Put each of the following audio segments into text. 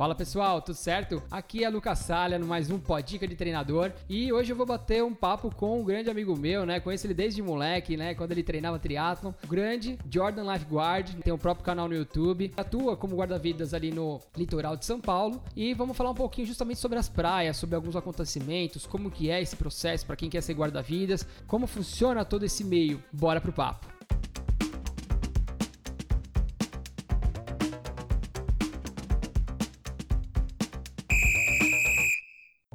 Fala pessoal, tudo certo? Aqui é Lucas Salha, no mais um Podica de Treinador e hoje eu vou bater um papo com um grande amigo meu, né? Conheço ele desde moleque, né? Quando ele treinava triatlon. O grande Jordan Lifeguard, tem o próprio canal no YouTube, atua como guarda-vidas ali no litoral de São Paulo e vamos falar um pouquinho justamente sobre as praias, sobre alguns acontecimentos, como que é esse processo para quem quer ser guarda-vidas, como funciona todo esse meio. Bora pro papo.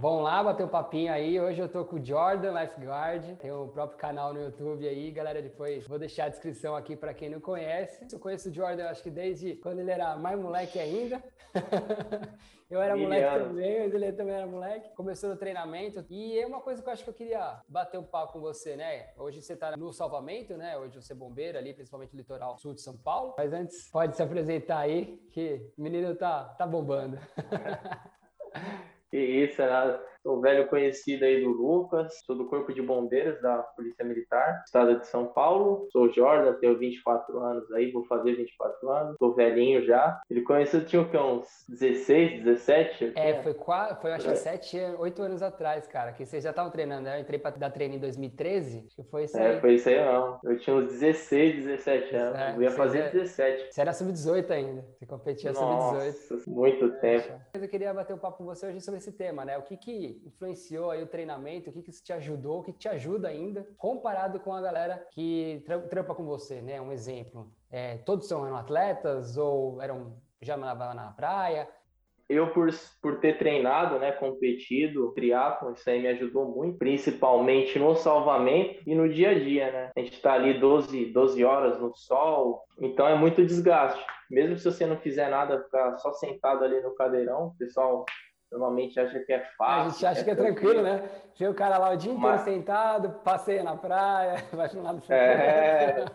Vamos lá, bater um papinho aí. Hoje eu tô com o Jordan Lifeguard, tem o próprio canal no YouTube aí, galera. Depois vou deixar a descrição aqui para quem não conhece. Eu conheço o Jordan, acho que desde quando ele era mais moleque ainda. eu era moleque também, mas ele também era moleque. Começou no treinamento e é uma coisa que eu acho que eu queria bater um papo com você, né? Hoje você tá no salvamento, né? Hoje você é bombeiro ali, principalmente no litoral sul de São Paulo. Mas antes, pode se apresentar aí, que o menino tá, tá bombando. Que isso, é nada. Sou velho conhecido aí do Lucas, sou do Corpo de Bombeiros da Polícia Militar, Estado de São Paulo. Sou Jordan, tenho 24 anos aí, vou fazer 24 anos, tô velhinho já. Ele conheceu, tinha o quê, uns 16, 17? É, foi, quase, foi acho que 7, 8 anos atrás, cara, que vocês já estavam treinando, né? Eu entrei pra dar treino em 2013, acho que foi isso é, aí. É, foi isso aí não. Eu tinha uns 16, 17 anos, é, eu ia fazer é, 17. Você era sub-18 ainda, você competia sub-18. muito tempo. Eu queria bater um papo com você hoje sobre esse tema, né? O que que influenciou aí o treinamento? O que, que te ajudou? O que te ajuda ainda? Comparado com a galera que trampa com você, né? Um exemplo. É, todos são eram atletas ou eram já nadavam na praia? Eu, por, por ter treinado, né, competido, triatlon, isso aí me ajudou muito, principalmente no salvamento e no dia a dia, né? A gente tá ali 12, 12 horas no sol, então é muito desgaste. Mesmo se você não fizer nada, ficar só sentado ali no cadeirão, o pessoal normalmente acha que é fácil. A gente acha que é, tranquilo, né? Vê o cara lá o dia inteiro Mas... sentado, passeia na praia, vai um lado É,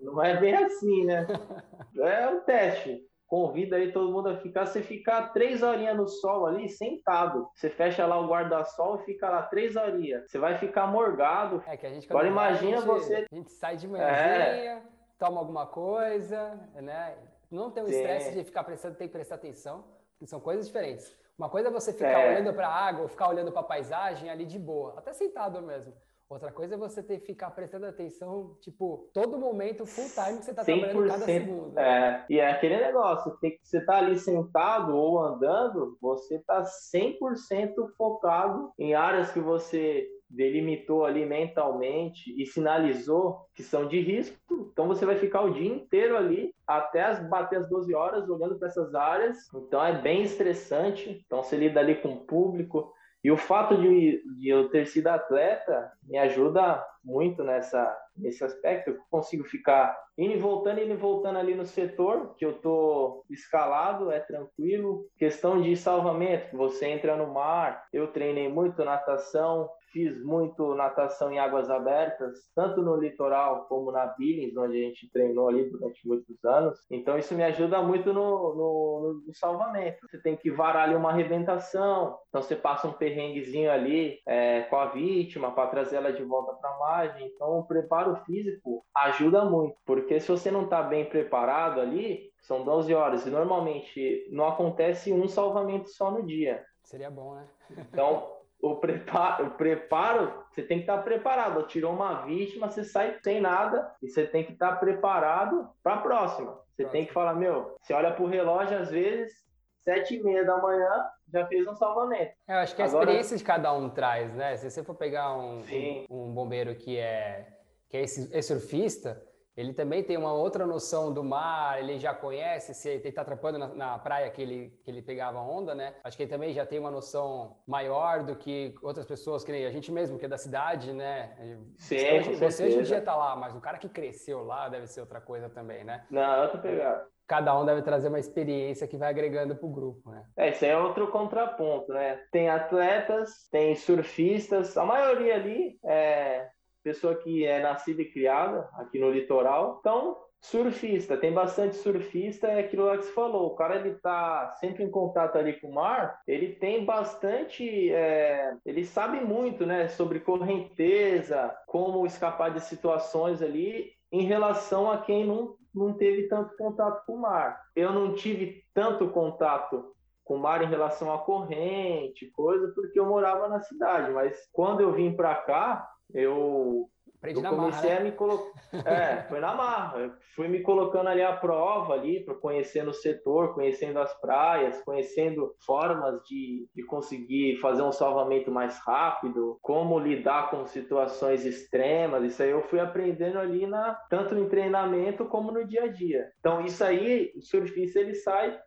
não é bem assim, né? É um teste. Convida aí todo mundo a ficar. Você ficar três horinhas no sol ali, sentado. Você fecha lá o guarda-sol e fica lá três horinhas. Você vai ficar morgado. É que a gente Agora imagina gente, você. A gente sai de manhãzinha, é. toma alguma coisa, né? Não tem o estresse de ficar prestando, tem que prestar atenção, são coisas diferentes. Uma coisa é você ficar é. olhando para a água, ou ficar olhando para a paisagem ali de boa, até sentado mesmo. Outra coisa é você ter que ficar prestando atenção, tipo, todo momento, full time que você está trabalhando cada segundo. É, e é aquele negócio, tem que você tá ali sentado ou andando, você tá 100% focado em áreas que você delimitou ali mentalmente e sinalizou que são de risco, então você vai ficar o dia inteiro ali até as, bater as 12 horas olhando para essas áreas. Então é bem estressante. Então você lida ali com o público. E o fato de, de eu ter sido atleta me ajuda muito nessa, nesse aspecto. Eu consigo ficar indo e voltando, indo e voltando ali no setor, que eu tô escalado, é tranquilo. Questão de salvamento, você entra no mar. Eu treinei muito natação, fiz muito natação em águas abertas, tanto no litoral como na Billings, onde a gente treinou ali durante muitos anos. Então isso me ajuda muito no, no, no salvamento. Você tem que varar ali uma arrebentação, então você passa um perrenguezinho ali é, com a vítima para trazer ela de volta para a margem. Então o preparo físico ajuda muito, porque se você não está bem preparado ali, são 12 horas e normalmente não acontece um salvamento só no dia. Seria bom, né? Então, o preparo, o preparo, você tem que estar preparado. Tirou uma vítima, você sai sem nada e você tem que estar preparado para a próxima. Você tem que falar, meu, você olha para o relógio, às vezes, sete e meia da manhã, já fez um salvamento. É, eu acho que a Agora... experiência de cada um traz, né? Se você for pegar um, um, um, bombeiro que é, que é, esse, é surfista, ele também tem uma outra noção do mar, ele já conhece, se ele está atrapando na, na, praia que ele, que ele pegava onda, né? Acho que ele também já tem uma noção maior do que outras pessoas, que nem a gente mesmo, que é da cidade, né? Sim, você, você hoje em dia está lá, mas o cara que cresceu lá deve ser outra coisa também, né? Não, outra pegada. Cada um deve trazer uma experiência que vai agregando para o grupo, né? É, isso é outro contraponto, né? Tem atletas, tem surfistas, a maioria ali é pessoa que é nascida e criada aqui no litoral. Então, surfista, tem bastante surfista, é aquilo lá que você falou, o cara ele tá sempre em contato ali com o mar, ele tem bastante, é, ele sabe muito, né, sobre correnteza, como escapar de situações ali em relação a quem não, não teve tanto contato com o mar. Eu não tive tanto contato com mar em relação à corrente, coisa, porque eu morava na cidade. Mas quando eu vim para cá, eu eu comecei marra, né? a me colocar. É, foi na marra. Eu fui me colocando ali à prova ali, conhecendo o setor, conhecendo as praias, conhecendo formas de, de conseguir fazer um salvamento mais rápido, como lidar com situações extremas. Isso aí eu fui aprendendo ali na tanto no treinamento como no dia a dia. Então isso aí, o surfista ele sai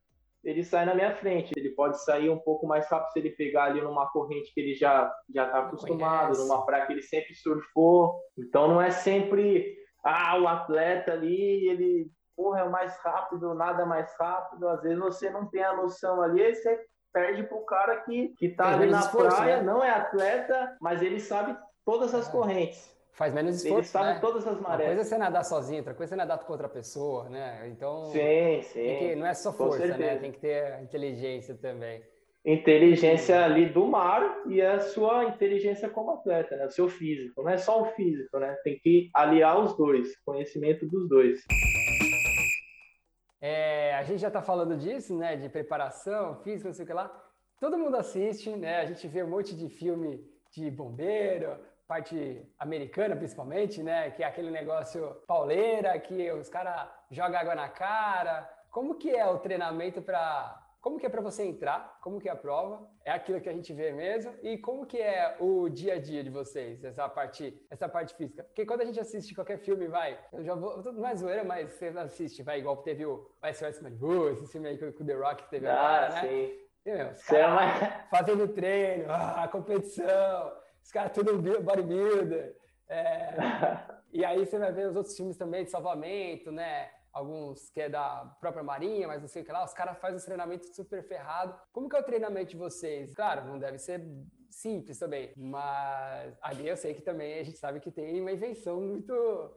ele sai na minha frente. Ele pode sair um pouco mais rápido se ele pegar ali numa corrente que ele já já está acostumado, numa praia que ele sempre surfou. Então não é sempre ah, o atleta ali, ele porra, é o mais rápido, nada mais rápido. Às vezes você não tem a noção ali, aí você perde pro cara que, que tá ali na esforço, praia, né? não é atleta, mas ele sabe todas as é. correntes. Faz menos esforço. Eles né? todas as marés. Uma coisa é você nadar sozinho, outra coisa é nadar com outra pessoa, né? Então. Sim, sim. Que, não é só força, né? Tem que ter inteligência também. Inteligência ali do mar e a sua inteligência como atleta, né? O seu físico. Não é só o físico, né? Tem que aliar os dois, conhecimento dos dois. É, a gente já está falando disso, né? De preparação física, não sei o que lá. Todo mundo assiste, né? A gente vê um monte de filme de bombeiro, parte americana principalmente, né? Que é aquele negócio pauleira, que os caras jogam água na cara. Como que é o treinamento para como que é para você entrar? Como que é a prova? É aquilo que a gente vê mesmo? E como que é o dia a dia de vocês, essa parte, essa parte física? Porque quando a gente assiste qualquer filme, vai, eu já vou, não é zoeira, mas você assiste, vai, igual teve o SOS Malibu, esse filme aí com o The Rock que teve ah, agora, né? Sim. E, meu, os caras fazendo treino, a competição, os caras tudo bodybuilder. É, e aí você vai ver os outros filmes também de salvamento, né? Alguns que é da própria Marinha, mas não sei o que lá. Os caras fazem os treinamentos super ferrado. Como que é o treinamento de vocês? Claro, não deve ser simples também, mas ali eu sei que também a gente sabe que tem uma invenção muito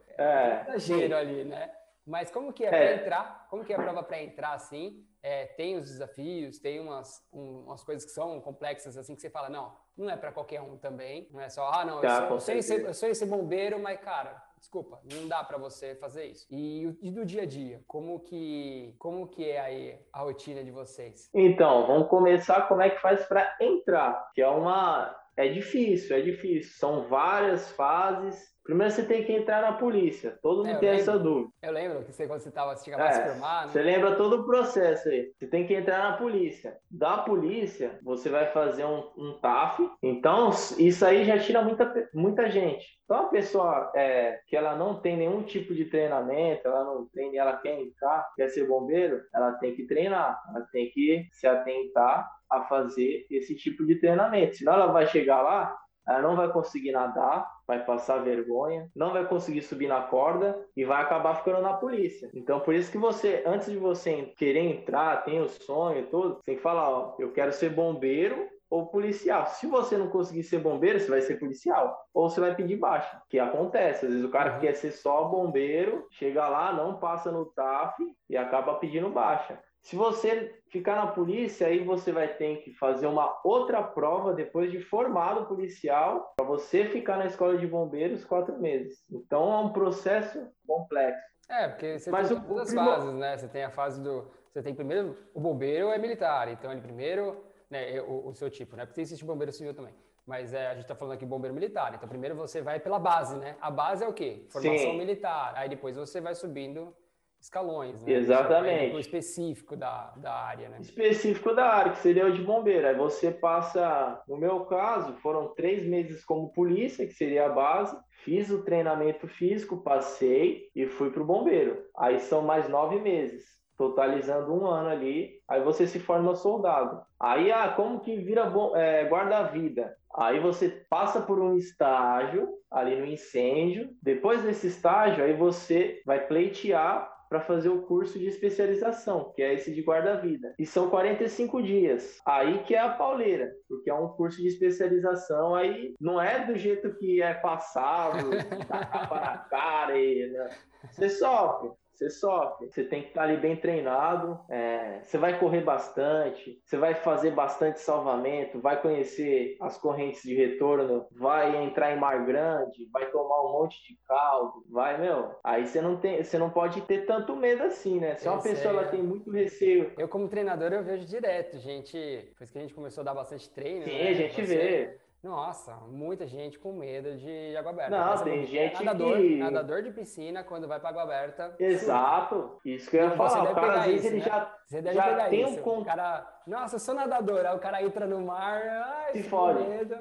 é, exagero ali, né? Mas como que é, é. para entrar? Como que é a prova para entrar assim? É, tem os desafios, tem umas, um, umas coisas que são complexas assim que você fala, não, não é para qualquer um também. Não é só, ah, não, eu, tá, sou, eu, esse, eu sou esse bombeiro, mas cara, desculpa, não dá para você fazer isso. E, e, do dia a dia, como que como que é aí a rotina de vocês? Então, vamos começar como é que faz para entrar, que é uma é difícil, é difícil. São várias fases Primeiro você tem que entrar na polícia. Todo mundo é, tem lembro, essa dúvida. Eu lembro que você, quando você estava assistindo a é, firmar, né? Você lembra todo o processo aí. Você tem que entrar na polícia. Da polícia, você vai fazer um, um TAF. Então, isso aí já tira muita, muita gente. Então, a pessoa é, que ela não tem nenhum tipo de treinamento, ela não tem, ela quer entrar, quer ser bombeiro, ela tem que treinar. Ela tem que se atentar a fazer esse tipo de treinamento. Senão ela vai chegar lá, ela não vai conseguir nadar, vai passar vergonha, não vai conseguir subir na corda e vai acabar ficando na polícia. Então, por isso que você, antes de você querer entrar, tem o sonho e tudo, você tem que falar, ó, eu quero ser bombeiro ou policial. Se você não conseguir ser bombeiro, você vai ser policial. Ou você vai pedir baixa, que acontece. Às vezes o cara uhum. quer ser só bombeiro, chega lá, não passa no TAF e acaba pedindo baixa. Se você ficar na polícia, aí você vai ter que fazer uma outra prova depois de formado policial para você ficar na escola de bombeiros quatro meses. Então é um processo complexo. É, porque você Mas tem duas primo... fases, né? Você tem a fase do. Você tem primeiro. O bombeiro é militar, então ele primeiro. Né, o, o seu tipo, né? Porque existe bombeiro civil também. Mas é, a gente está falando aqui bombeiro militar. Então, primeiro você vai pela base, né? A base é o quê? Formação Sim. militar. Aí depois você vai subindo escalões, né? Exatamente. Específico da, da área, né? Específico da área, que seria o de bombeiro. Aí você passa, no meu caso, foram três meses como polícia, que seria a base. Fiz o treinamento físico, passei e fui para o bombeiro. Aí são mais nove meses, totalizando um ano ali. Aí você se forma soldado. Aí, ah, como que vira é, guarda-vida? Aí você passa por um estágio ali no incêndio. Depois desse estágio, aí você vai pleitear para fazer o curso de especialização, que é esse de guarda-vida. E são 45 dias. Aí que é a pauleira, porque é um curso de especialização, aí não é do jeito que é passado, da capa cara, e, né? você sofre. Você sofre. Você tem que estar ali bem treinado, é, você vai correr bastante, você vai fazer bastante salvamento, vai conhecer as correntes de retorno, vai entrar em mar grande, vai tomar um monte de caldo, vai, meu. Aí você não tem, você não pode ter tanto medo assim, né? Se uma pessoa é... ela tem muito receio. Eu, como treinador, eu vejo direto, gente. Depois que a gente começou a dar bastante treino. Sim, né? a gente você... vê. Nossa, muita gente com medo de água aberta. Não, tem gente nadador, que... Nadador de piscina, quando vai para água aberta... Exato, isso que eu ia falar. O cara, às vezes, ele né? já, Você deve já pegar tem isso. um... O cara, nossa, eu sou nadador. Aí o cara entra no mar, ai, Se fode. medo.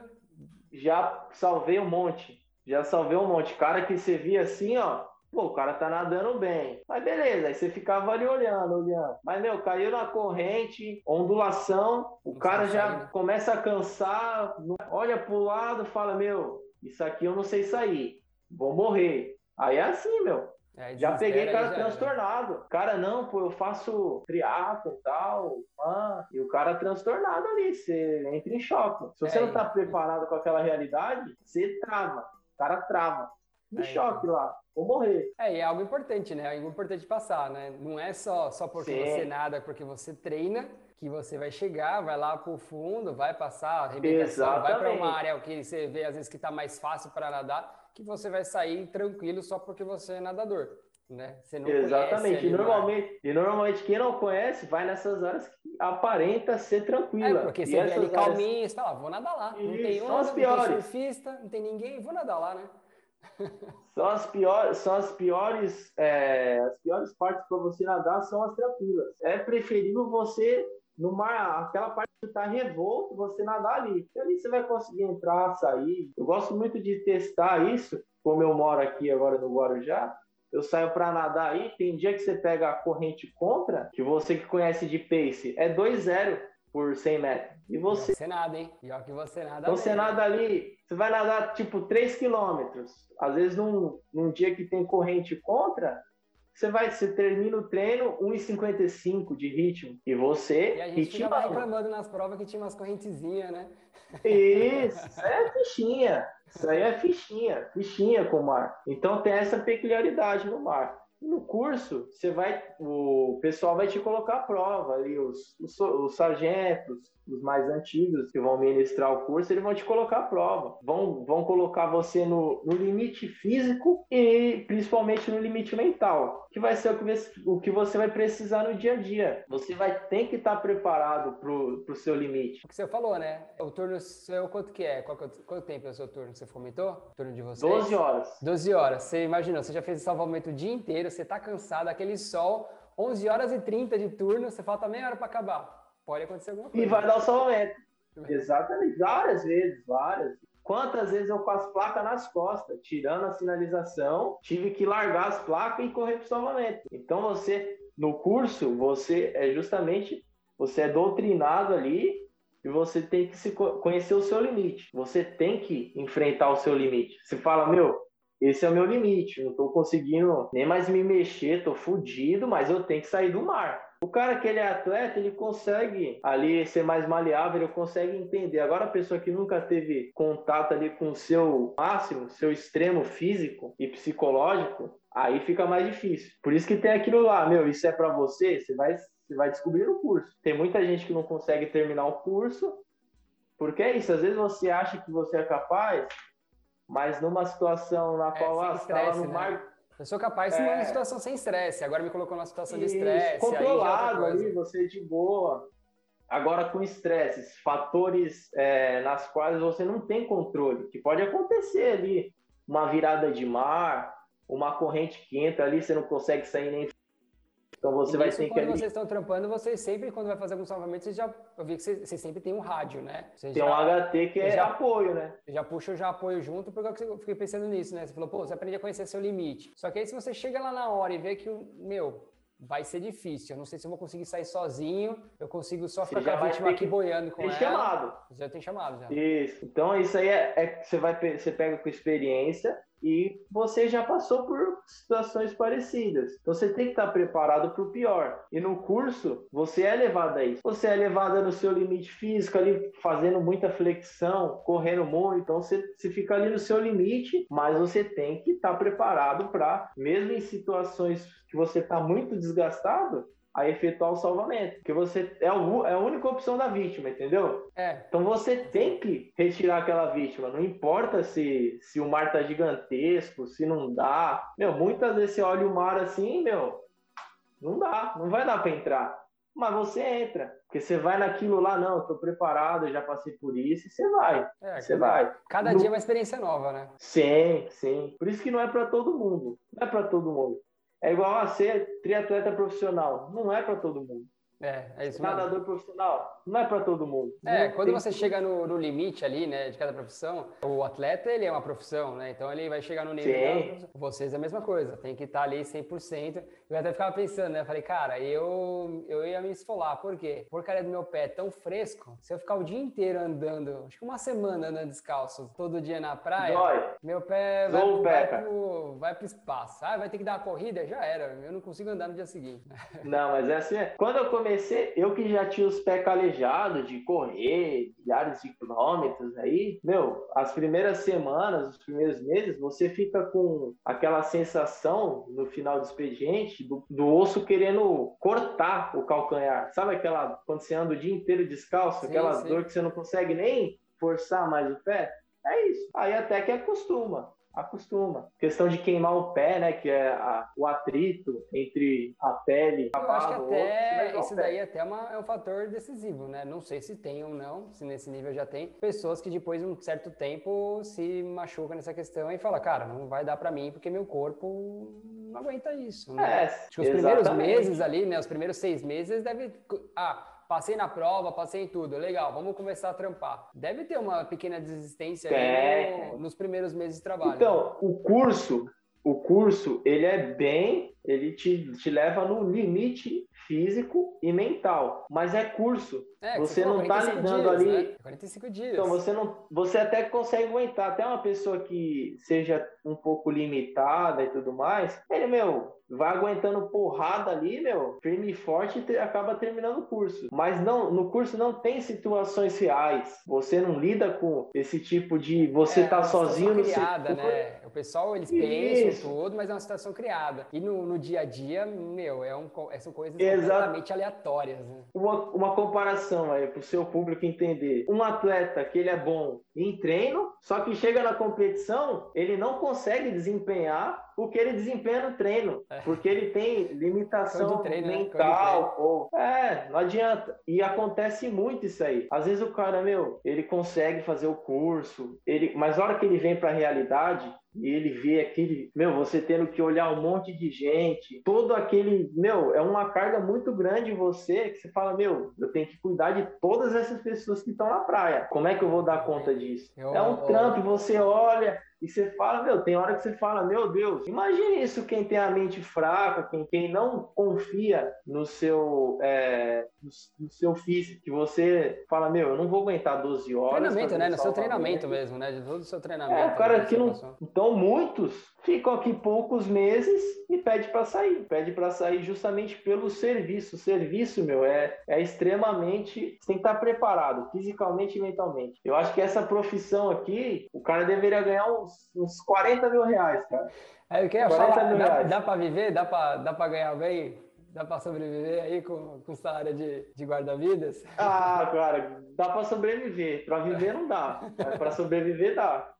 Já salvei um monte. Já salvei um monte. Cara que você via assim, ó, Pô, o cara tá nadando bem. Mas beleza, aí você ficava ali olhando, olhando. Mas, meu, caiu na corrente, ondulação, o Não cara já sair, né? começa a cansar, olha pro lado, fala, meu, isso aqui eu não sei sair, vou morrer. Aí é assim, meu. É, já peguei cara já, transtornado. Já. Cara, não, pô, eu faço triatlo e tal, ah, e o cara transtornado ali, você entra em choque. Se você é, não tá preparado com aquela realidade, você trava. O cara trava. Em é, choque então. lá ou morrer. É, e é algo importante, né? É algo importante passar, né? Não é só, só porque Sim. você nada, porque você treina, que você vai chegar, vai lá pro fundo, vai passar arrebentação, vai para uma área que você vê às vezes que tá mais fácil para nadar, que você vai sair tranquilo só porque você é nadador. Né? Você não Exatamente. E normalmente, e normalmente quem não conhece vai nessas áreas que aparenta ser tranquila. É, porque você vê ali áreas... calminho, você fala, vou nadar lá. Não tem onda, não tem surfista, não tem ninguém, vou nadar lá, né? São as piores, são as piores, é, as piores partes para você nadar são as tranquilas. É preferível você no mar, aquela parte que está revolto, você nadar ali. E ali você vai conseguir entrar, sair. Eu gosto muito de testar isso, como eu moro aqui agora no Guarujá. Eu saio para nadar aí, tem dia que você pega a corrente contra, que você que conhece de pace, é 2-0 por 100 metros. E você. Você nada, hein? Pior que você nada. Então você nada ali, você vai nadar tipo 3 quilômetros. Às vezes num, num dia que tem corrente contra, você vai, você termina o treino 1,55 de ritmo. E você. E a gente ficava reclamando nas provas que tinha umas correntezinhas, né? Isso, isso aí é fichinha. Isso aí é fichinha, fichinha com o mar. Então tem essa peculiaridade no mar. No curso, você vai, o pessoal vai te colocar a prova ali, os, os, os, sargentos, os mais antigos que vão ministrar o curso, eles vão te colocar a prova. Vão, vão colocar você no, no limite físico e principalmente no limite mental, que vai ser o que, você, o que você vai precisar no dia a dia. Você vai ter que estar preparado pro, pro seu limite. O que você falou, né? O turno seu, quanto que é? Qual, quanto tempo é o seu turno? Você comentou? O turno de vocês? 12 horas. 12 horas. Você imaginou, você já fez salvamento o dia inteiro, você tá cansado, aquele sol, 11 horas e 30 de turno, você falta meia hora para acabar. Pode acontecer alguma coisa. E vai dar o salvamento. Exatamente, várias vezes, várias. Quantas vezes eu com as placas nas costas, tirando a sinalização, tive que largar as placas e correr para o salvamento. Então você, no curso, você é justamente, você é doutrinado ali e você tem que se conhecer o seu limite. Você tem que enfrentar o seu limite. Você fala, meu, esse é o meu limite, não estou conseguindo nem mais me mexer, estou fudido, mas eu tenho que sair do mar. O cara que ele é atleta, ele consegue ali ser mais maleável, ele consegue entender. Agora a pessoa que nunca teve contato ali com o seu máximo, seu extremo físico e psicológico, aí fica mais difícil. Por isso que tem aquilo lá, meu, isso é para você, você vai, você vai descobrir no curso. Tem muita gente que não consegue terminar o curso, porque é isso, às vezes você acha que você é capaz, mas numa situação na é, qual ah, você estava no né? mar. Eu sou capaz de é... uma situação sem estresse, agora me colocou numa situação de estresse. Controlado ali, você de boa. Agora com estresse, fatores é, nas quais você não tem controle, que pode acontecer ali, uma virada de mar, uma corrente que entra ali, você não consegue sair nem então você e vai ter que. Quando vocês estão trampando, vocês sempre, quando vai fazer algum salvamento, vocês já. Eu vi que vocês, vocês sempre tem um rádio, né? Vocês tem já, um HT que é já, apoio, né? Já puxa já apoio junto, porque eu fiquei pensando nisso, né? Você falou, pô, você aprende a conhecer seu limite. Só que aí se você chega lá na hora e vê que, meu, vai ser difícil. Eu não sei se eu vou conseguir sair sozinho, eu consigo só ficar com a vítima aqui boiando com tem ela. chamado. Já tem chamado, já. Isso. Então, isso aí é, é você, vai, você pega com experiência e você já passou por situações parecidas. Então você tem que estar preparado para o pior. E no curso, você é levado a isso. Você é levado no seu limite físico ali, fazendo muita flexão, correndo muito. Então você, você fica ali no seu limite, mas você tem que estar preparado para, mesmo em situações que você está muito desgastado, a efetuar o salvamento. Porque você é, o, é a única opção da vítima, entendeu? É. Então você tem que retirar aquela vítima. Não importa se, se o mar tá gigantesco, se não dá. Meu, muitas vezes você olha o mar assim, meu, não dá, não vai dar para entrar. Mas você entra, porque você vai naquilo lá, não, eu tô preparado, eu já passei por isso, e você vai. É, você vai. Cada no... dia é uma experiência nova, né? Sim, sim. Por isso que não é para todo mundo. Não é para todo mundo. É igual a ser triatleta profissional. Não é para todo mundo. É, é isso Nadador mesmo. profissional, não é para todo mundo. É, quando você chega no, no, limite ali, né, de cada profissão, o atleta, ele é uma profissão, né? Então ele vai chegar no nível Sim. Vocês é a mesma coisa, tem que estar ali 100%. Eu até ficava pensando, né? Falei, cara, eu, eu ia me esfolar. Por quê? Porcaria do meu pé é tão fresco, se eu ficar o dia inteiro andando, acho que uma semana andando descalço, todo dia na praia, Dói. meu pé vai, pro, pé, vai, pro, vai pro espaço. Ah, vai ter que dar uma corrida? Já era, eu não consigo andar no dia seguinte. Não, mas é assim, quando eu comecei comecei, eu que já tinha os pés calejados de correr milhares de quilômetros aí, meu, as primeiras semanas, os primeiros meses, você fica com aquela sensação no final do expediente do, do osso querendo cortar o calcanhar. Sabe aquela, quando você anda o dia inteiro descalço, sim, aquela sim. dor que você não consegue nem forçar mais o pé? É isso. Aí até que acostuma acostuma. Questão de queimar o pé, né? Que é a, o atrito entre a pele a barra. Acho que até isso daí até é, uma, é um fator decisivo, né? Não sei se tem ou não, se nesse nível já tem pessoas que depois de um certo tempo se machucam nessa questão e falam, cara, não vai dar para mim porque meu corpo não aguenta isso. Né? É, acho que os primeiros meses ali, né? Os primeiros seis meses deve. Ah, passei na prova, passei em tudo, legal, vamos começar a trampar. Deve ter uma pequena desistência no, nos primeiros meses de trabalho. Então, o curso, o curso, ele é bem, ele te, te leva no limite físico e mental, mas é curso. É, você, você não está lidando dias, ali. Né? 45 dias. Então você não, você até consegue aguentar. Até uma pessoa que seja um pouco limitada e tudo mais, ele meu vai aguentando porrada ali, meu, firme e forte e acaba terminando o curso. Mas não, no curso não tem situações reais. Você não lida com esse tipo de você é, tá sozinho no criada, né? O pessoal eles pensam Isso. tudo, mas é uma situação criada. E no, no dia a dia, meu, é um, são coisas Exato. Completamente aleatórias. Né? Uma, uma comparação aí para o seu público entender. Um atleta que ele é bom em treino, só que chega na competição, ele não consegue desempenhar o que ele desempenha no treino, é. porque ele tem limitação treino, né? mental. Ou... É, não adianta. E acontece muito isso aí. Às vezes o cara, meu, ele consegue fazer o curso, ele, mas na hora que ele vem para a realidade, ele vê aquele, meu, você tendo que olhar um monte de gente, todo aquele, meu, é uma carga muito grande em você que você fala, meu, eu tenho que cuidar de todas essas pessoas que estão na praia. Como é que eu vou dar conta disso? Eu, é um trampo, você olha, e você fala, meu, tem hora que você fala, meu Deus, imagine isso quem tem a mente fraca, quem, quem não confia no seu, é, no, no, seu físico, que você fala, meu, eu não vou aguentar 12 horas. Treinamento, né? No seu treinamento mesmo, né? De todo o seu treinamento. É, cara, né, que não. Então, muitos ficam aqui poucos meses e pede para sair. Pede para sair justamente pelo serviço. O serviço, meu, é, é extremamente. Você tem que estar preparado, fisicamente e mentalmente. Eu acho que essa profissão aqui, o cara deveria ganhar uns, uns 40 mil reais, cara. É, eu queria falar, dá, dá para viver? Dá para dá ganhar bem? Dá para sobreviver aí com, com salário de, de guarda-vidas? Ah, cara, dá para sobreviver. Para viver não dá. Para sobreviver dá.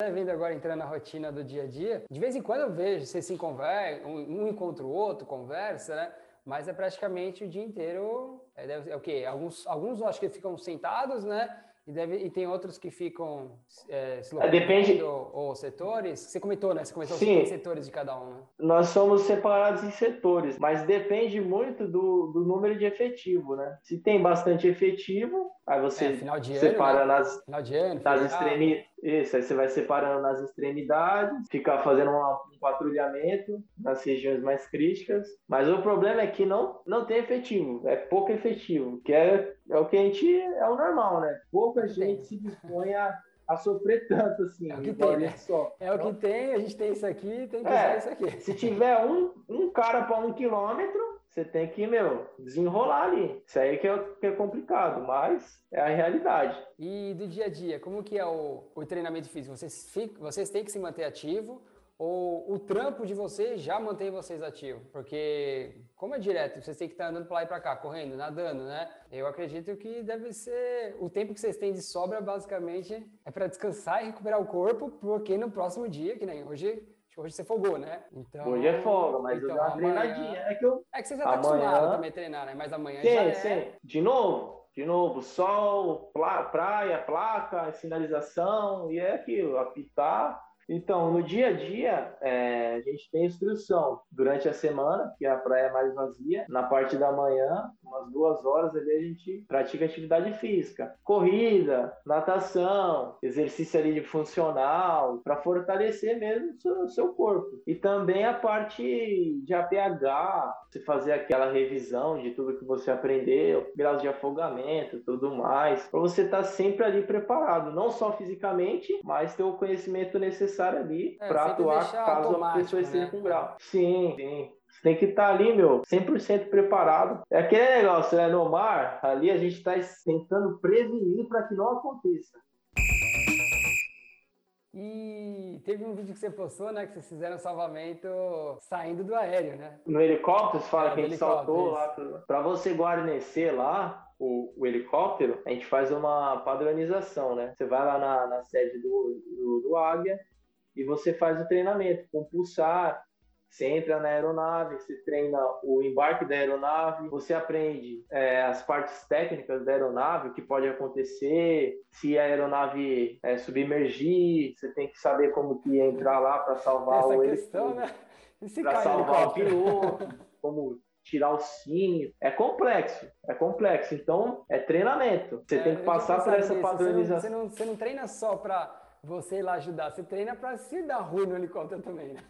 Tá vendo agora entrando na rotina do dia a dia, de vez em quando eu vejo, vocês se conversam, um, um encontra o outro, conversa, né? Mas é praticamente o dia inteiro. É, é o quê? Alguns, alguns acho que ficam sentados, né? E, deve, e tem outros que ficam é, se é, Depende. Ou, ou, setores. Você comentou, né? Você começou Sim. setores de cada um, né? Nós somos separados em setores, mas depende muito do, do número de efetivo, né? Se tem bastante efetivo, aí você é, final de separa ano, né? nas, final de ano, nas. Isso, aí você vai separando nas extremidades, ficar fazendo uma, um patrulhamento nas regiões mais críticas. Mas o problema é que não, não tem efetivo, é pouco efetivo, que é, é o que a gente é o normal, né? Pouca gente se dispõe a, a sofrer tanto assim. É o que tem, né? só. É o que então tem, a gente tem isso aqui, tem que é, usar isso aqui. Se tiver um, um cara para um quilômetro, você tem que, meu, desenrolar ali. Isso aí que é, que é complicado, mas é a realidade. E do dia a dia, como que é o, o treinamento físico? Vocês, fica, vocês têm que se manter ativo ou o trampo de vocês já mantém vocês ativos? Porque, como é direto, vocês têm que estar andando para lá e para cá, correndo, nadando, né? Eu acredito que deve ser. O tempo que vocês têm de sobra, basicamente, é para descansar e recuperar o corpo, porque no próximo dia, que nem hoje, hoje você folgou, né? Então, hoje é folga, mas então, eu dei uma amanhã... treinadinha. É que, eu... é que você já tá amanhã... acostumado também a treinar, né? Mas amanhã sim, já é... Sim, De novo, de novo, sol, praia, placa, sinalização, e é aquilo, apitar então, no dia a dia, é, a gente tem instrução durante a semana, que a praia é mais vazia. Na parte da manhã, umas duas horas ali, a gente pratica atividade física. Corrida, natação, exercício ali de funcional, para fortalecer mesmo o seu, seu, corpo. E também a parte de APH, você fazer aquela revisão de tudo que você aprendeu, graus de afogamento, tudo mais, para você estar tá sempre ali preparado, não só fisicamente, mas ter o conhecimento necessário ali é, para atuar caso a pessoa esteja né? com grau. Sim, sim. Você tem que estar tá ali, meu, 100% preparado. É aquele negócio, né? No mar, ali a gente está tentando prevenir para que não aconteça. E teve um vídeo que você postou, né? Que vocês fizeram salvamento saindo do aéreo, né? No helicóptero, você fala é, que a gente saltou lá. Para você guarnecer lá, o, o, helicóptero, a gente faz uma padronização, né? Você vai lá na, na sede do, do, do Águia, e você faz o treinamento com pulsar. Você entra na aeronave, você treina o embarque da aeronave, você aprende é, as partes técnicas da aeronave, o que pode acontecer, se a aeronave é, submergir, você tem que saber como que entrar lá para salvar Essa o questão, né? Para salvar o piloto, como tirar o cinto. É complexo, é complexo. Então, é treinamento. Você é, tem que passar por essa padronização. Você não, você, não, você não treina só para você ir lá ajudar. Você treina para se dar ruim no helicóptero também, né?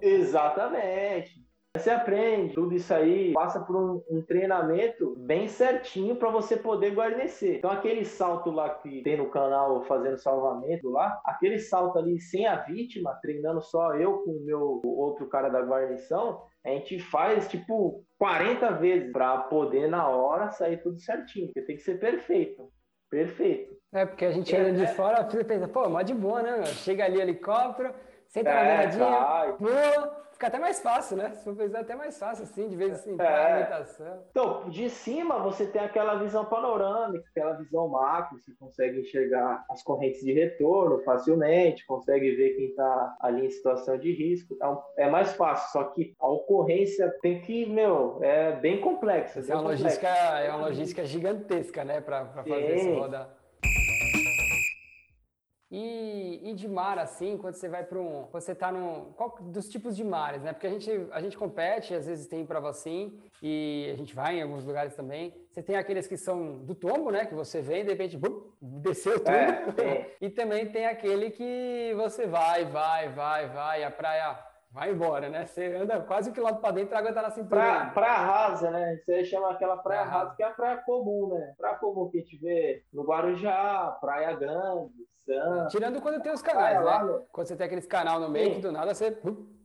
Exatamente. Você aprende tudo isso aí, passa por um, um treinamento bem certinho para você poder guarnecer. Então, aquele salto lá que tem no canal fazendo salvamento lá, aquele salto ali sem a vítima, treinando só eu com o meu outro cara da guarnição, a gente faz tipo 40 vezes para poder na hora sair tudo certinho, porque tem que ser perfeito. Perfeito. É, porque a gente anda de é. fora, pensa, pô, mó de boa, né? Meu? Chega ali helicóptero, senta é, na beiradinha, pula, fica até mais fácil, né? Se for pensar, até mais fácil, assim, de vez assim, é. Então, de cima você tem aquela visão panorâmica, aquela visão macro, você consegue enxergar as correntes de retorno facilmente, consegue ver quem está ali em situação de risco. É, é, mais fácil, só que a ocorrência tem que, meu, é bem complexa. É uma, logística, é uma logística gigantesca, né, para fazer essa roda. E, e, de mar, assim, quando você vai para um. Você tá num. Qual dos tipos de mares, né? Porque a gente, a gente compete, às vezes tem prova assim, e a gente vai em alguns lugares também. Você tem aqueles que são do tombo, né? Que você vem e de repente bum, desceu tudo. É, é. e também tem aquele que você vai, vai, vai, vai, a praia vai embora, né? Você anda quase um quilômetro para dentro, a água tá na cintura. Pra, praia rasa, né? Você chama aquela praia, rasa, que é a praia comum, né? Praia comum que a gente vê no Guarujá, Praia Grande, Santos. Tirando quando tem os canais, né? Lá, Quando você tem aqueles canal no meio, que do nada você,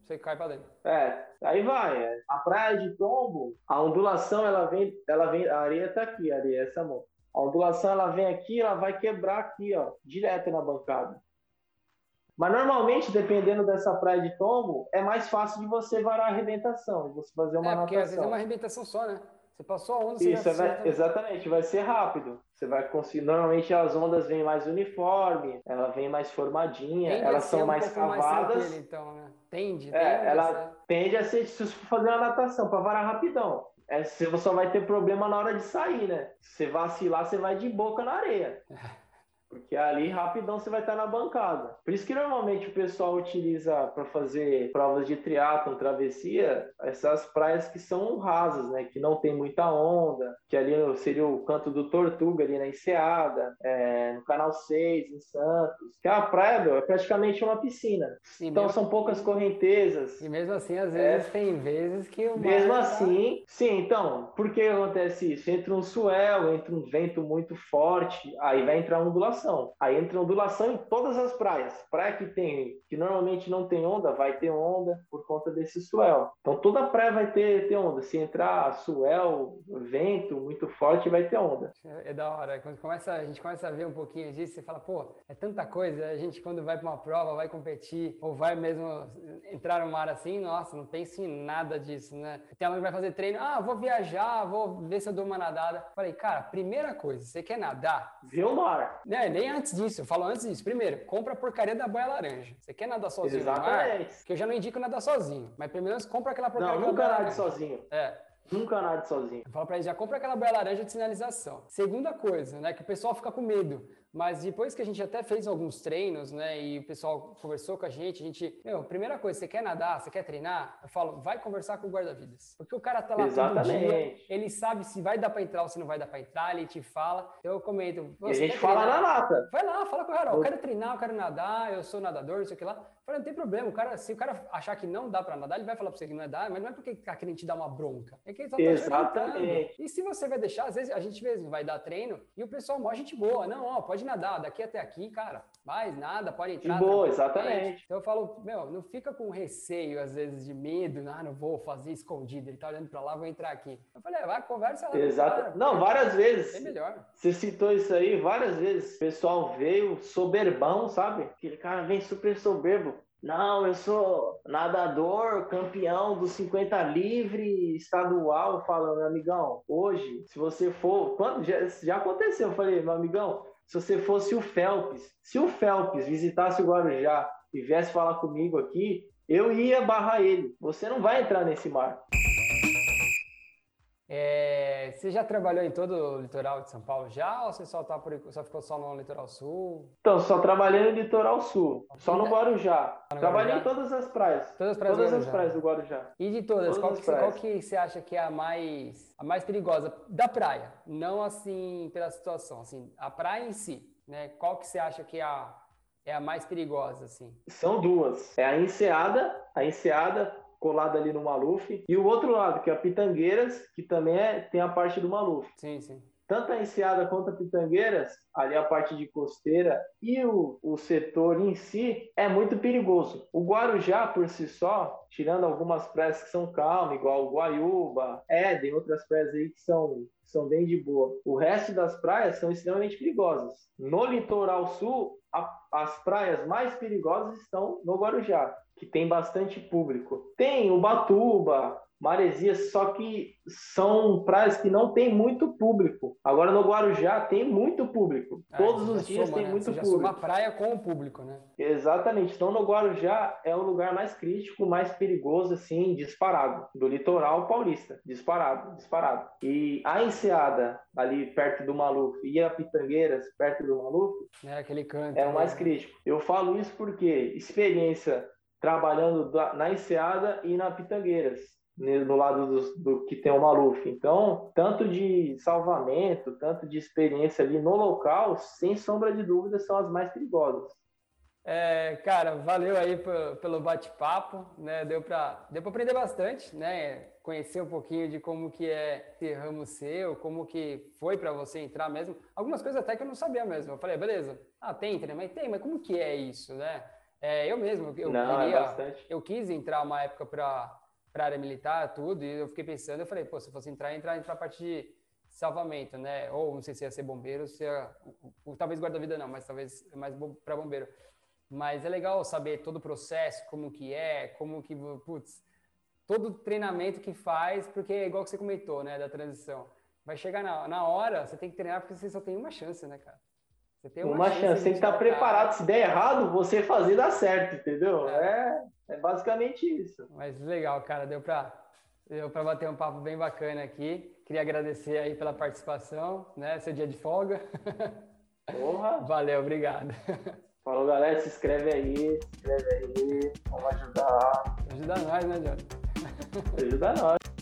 você cai para dentro. É, aí vai. É. A praia de Tombo, a ondulação, ela vem, ela vem, a areia tá aqui, a areia, essa mão. A ondulação, ela vem aqui, ela vai quebrar aqui, ó, direto na bancada. Mas normalmente, dependendo dessa praia de tombo, é mais fácil de você varar a arrebentação, de você fazer uma é, porque natação. às vezes é uma arrebentação só, né? Você passou a onda, você Isso, vai, exatamente, vai ser rápido. Você vai conseguir. Normalmente as ondas vêm mais uniforme, ela vem mais formadinha, tende elas são um mais cavadas. Mais então, né? Tende, é, tende é, ela tende a ser se você for fazer uma natação para varar rapidão. É, você só vai ter problema na hora de sair, né? Se você vacilar, você vai de boca na areia. Porque ali rapidão você vai estar na bancada. Por isso que normalmente o pessoal utiliza para fazer provas de triatlon, travessia, essas praias que são rasas, né? Que não tem muita onda, que ali seria o canto do Tortuga, ali na Enseada, é, no Canal 6, em Santos. Que a praia, meu, é praticamente uma piscina. então mesmo... são poucas correntezas. E mesmo assim, às vezes é... tem vezes que o Mesmo tá... assim, sim, então, por que acontece isso? Entra um swell, entra um vento muito forte, aí vai entrar ondulação ondulação. Aí entra ondulação em todas as praias. Praia que tem, que normalmente não tem onda, vai ter onda por conta desse swell. Então toda praia vai ter, ter onda. Se entrar swell, vento muito forte, vai ter onda. É, é da hora. Quando começa, a gente começa a ver um pouquinho disso, você fala, pô, é tanta coisa. A gente quando vai para uma prova, vai competir, ou vai mesmo entrar no mar assim, nossa, não pensa em nada disso, né? Tem aluno que vai fazer treino, ah, vou viajar, vou ver se eu dou uma nadada. Falei, cara, primeira coisa, você quer nadar? Vê o mar. É, nem antes disso, eu falo antes disso. Primeiro, compra a porcaria da boia laranja. Você quer nadar sozinho Exatamente. no mar? Que eu já não indico nadar sozinho. Mas primeiro compra aquela porcaria Não, nunca nade sozinho. É. Nunca nade sozinho. Eu falo pra ele, já compra aquela boia laranja de sinalização. Segunda coisa, né, que o pessoal fica com medo. Mas depois que a gente até fez alguns treinos, né, e o pessoal conversou com a gente, a gente, meu, primeira coisa, você quer nadar, você quer treinar? Eu falo, vai conversar com o guarda-vidas. Porque o cara tá lá Exatamente. todo dia, ele sabe se vai dar para entrar ou se não vai dar para entrar, ele te fala. Então eu comento. E a gente fala na lata. Vai lá, fala com o cara, eu quero treinar, eu quero nadar, eu sou nadador, isso aqui lá. Falei, não tem problema, o cara, se o cara achar que não dá para nadar, ele vai falar para você que não é dar, mas não é porque tá querendo te dar uma bronca. É que ele só tá Exatamente. E se você vai deixar, às vezes a gente mesmo vai dar treino e o pessoal mó gente boa. Não, ó, pode nadar, daqui até aqui, cara, mais nada, pode entrar. De boa, exatamente. Então eu falo, meu, não fica com receio, às vezes, de medo, ah, não vou fazer escondido, ele tá olhando para lá, vou entrar aqui. Eu falei, é, vai, conversa lá. Exato. Cara, não, várias vezes. É melhor. Você citou isso aí várias vezes. O pessoal veio soberbão, sabe? Aquele cara vem super soberbo. Não, eu sou nadador, campeão dos 50 livre estadual, falando, amigão, hoje, se você for, quando já, já aconteceu, eu falei, meu amigão, se você fosse o Phelps, se o Phelps visitasse o Guarujá e viesse falar comigo aqui, eu ia barrar ele. Você não vai entrar nesse mar. É, você já trabalhou em todo o litoral de São Paulo já ou você só, tá por, só ficou só no litoral sul? Então, só trabalhei no litoral sul, só no Guarujá. Tá no trabalhei Guarujá? em todas as praias. Todas as praias, todas do, as praias do Guarujá. E de todas, todas qual, que, qual que você acha que é a mais, a mais perigosa da praia? Não assim pela situação, assim, a praia em si, né? Qual que você acha que é a, é a mais perigosa, assim? São duas. É a enseada, a enseada colado ali no Maluf. E o outro lado, que é a Pitangueiras, que também é, tem a parte do Maluf. Sim, sim. Tanto a Enseada quanto a Pitangueiras, ali a parte de costeira e o, o setor em si, é muito perigoso. O Guarujá, por si só, tirando algumas praias que são calmas, igual o Guaiúba, Éden, outras praias aí que são são bem de boa. O resto das praias são extremamente perigosas. No litoral sul, a, as praias mais perigosas estão no Guarujá que tem bastante público. Tem Ubatuba, Maresias, só que são praias que não tem muito público. Agora no Guarujá tem muito público. É, Todos os dias soma, tem né? muito Você público. uma praia com o público, né? Exatamente. Então no Guarujá é o lugar mais crítico, mais perigoso, assim, disparado. Do litoral paulista. Disparado, disparado. E a Enseada, ali perto do Maluf, e a Pitangueiras, perto do Maluf, é aquele canto. É o mais né? crítico. Eu falo isso porque experiência trabalhando na Enseada e na Pitangueiras, no lado do, do, que tem o Maluf. Então, tanto de salvamento, tanto de experiência ali no local, sem sombra de dúvida, são as mais perigosas. É, cara, valeu aí pelo bate-papo, né? Deu para deu aprender bastante, né? Conhecer um pouquinho de como que é esse ramo seu, como que foi para você entrar mesmo. Algumas coisas até que eu não sabia mesmo. Eu falei, beleza, ah, tem treinamento? Tem, mas como que é isso, né? É, eu mesmo, eu Não, é queria, é eu quis entrar uma época para para área militar, tudo, e eu fiquei pensando, eu falei, pô, se eu fosse entrar, entrar, entrar a parte de salvamento, né? Ou não sei se ia ser bombeiro, se ia, talvez guarda-vida não, mas talvez mais para bombeiro. Mas é legal saber todo o processo, como que é, como que, putz, todo o treinamento que faz, porque é igual que você comentou, né, da transição. Vai chegar na, na hora, você tem que treinar porque você só tem uma chance, né, cara? Você tem uma, uma chance, chance tem que estar preparado. Se der errado, você fazer dar certo, entendeu? É, é, é basicamente isso. Mas legal, cara, deu para deu para bater um papo bem bacana aqui. Queria agradecer aí pela participação, né? Seu dia de folga. Porra! Valeu, obrigado. Falou, galera, se inscreve aí, se inscreve aí, vamos ajudar. Ajuda nós, né, Jorge? Ajuda nós.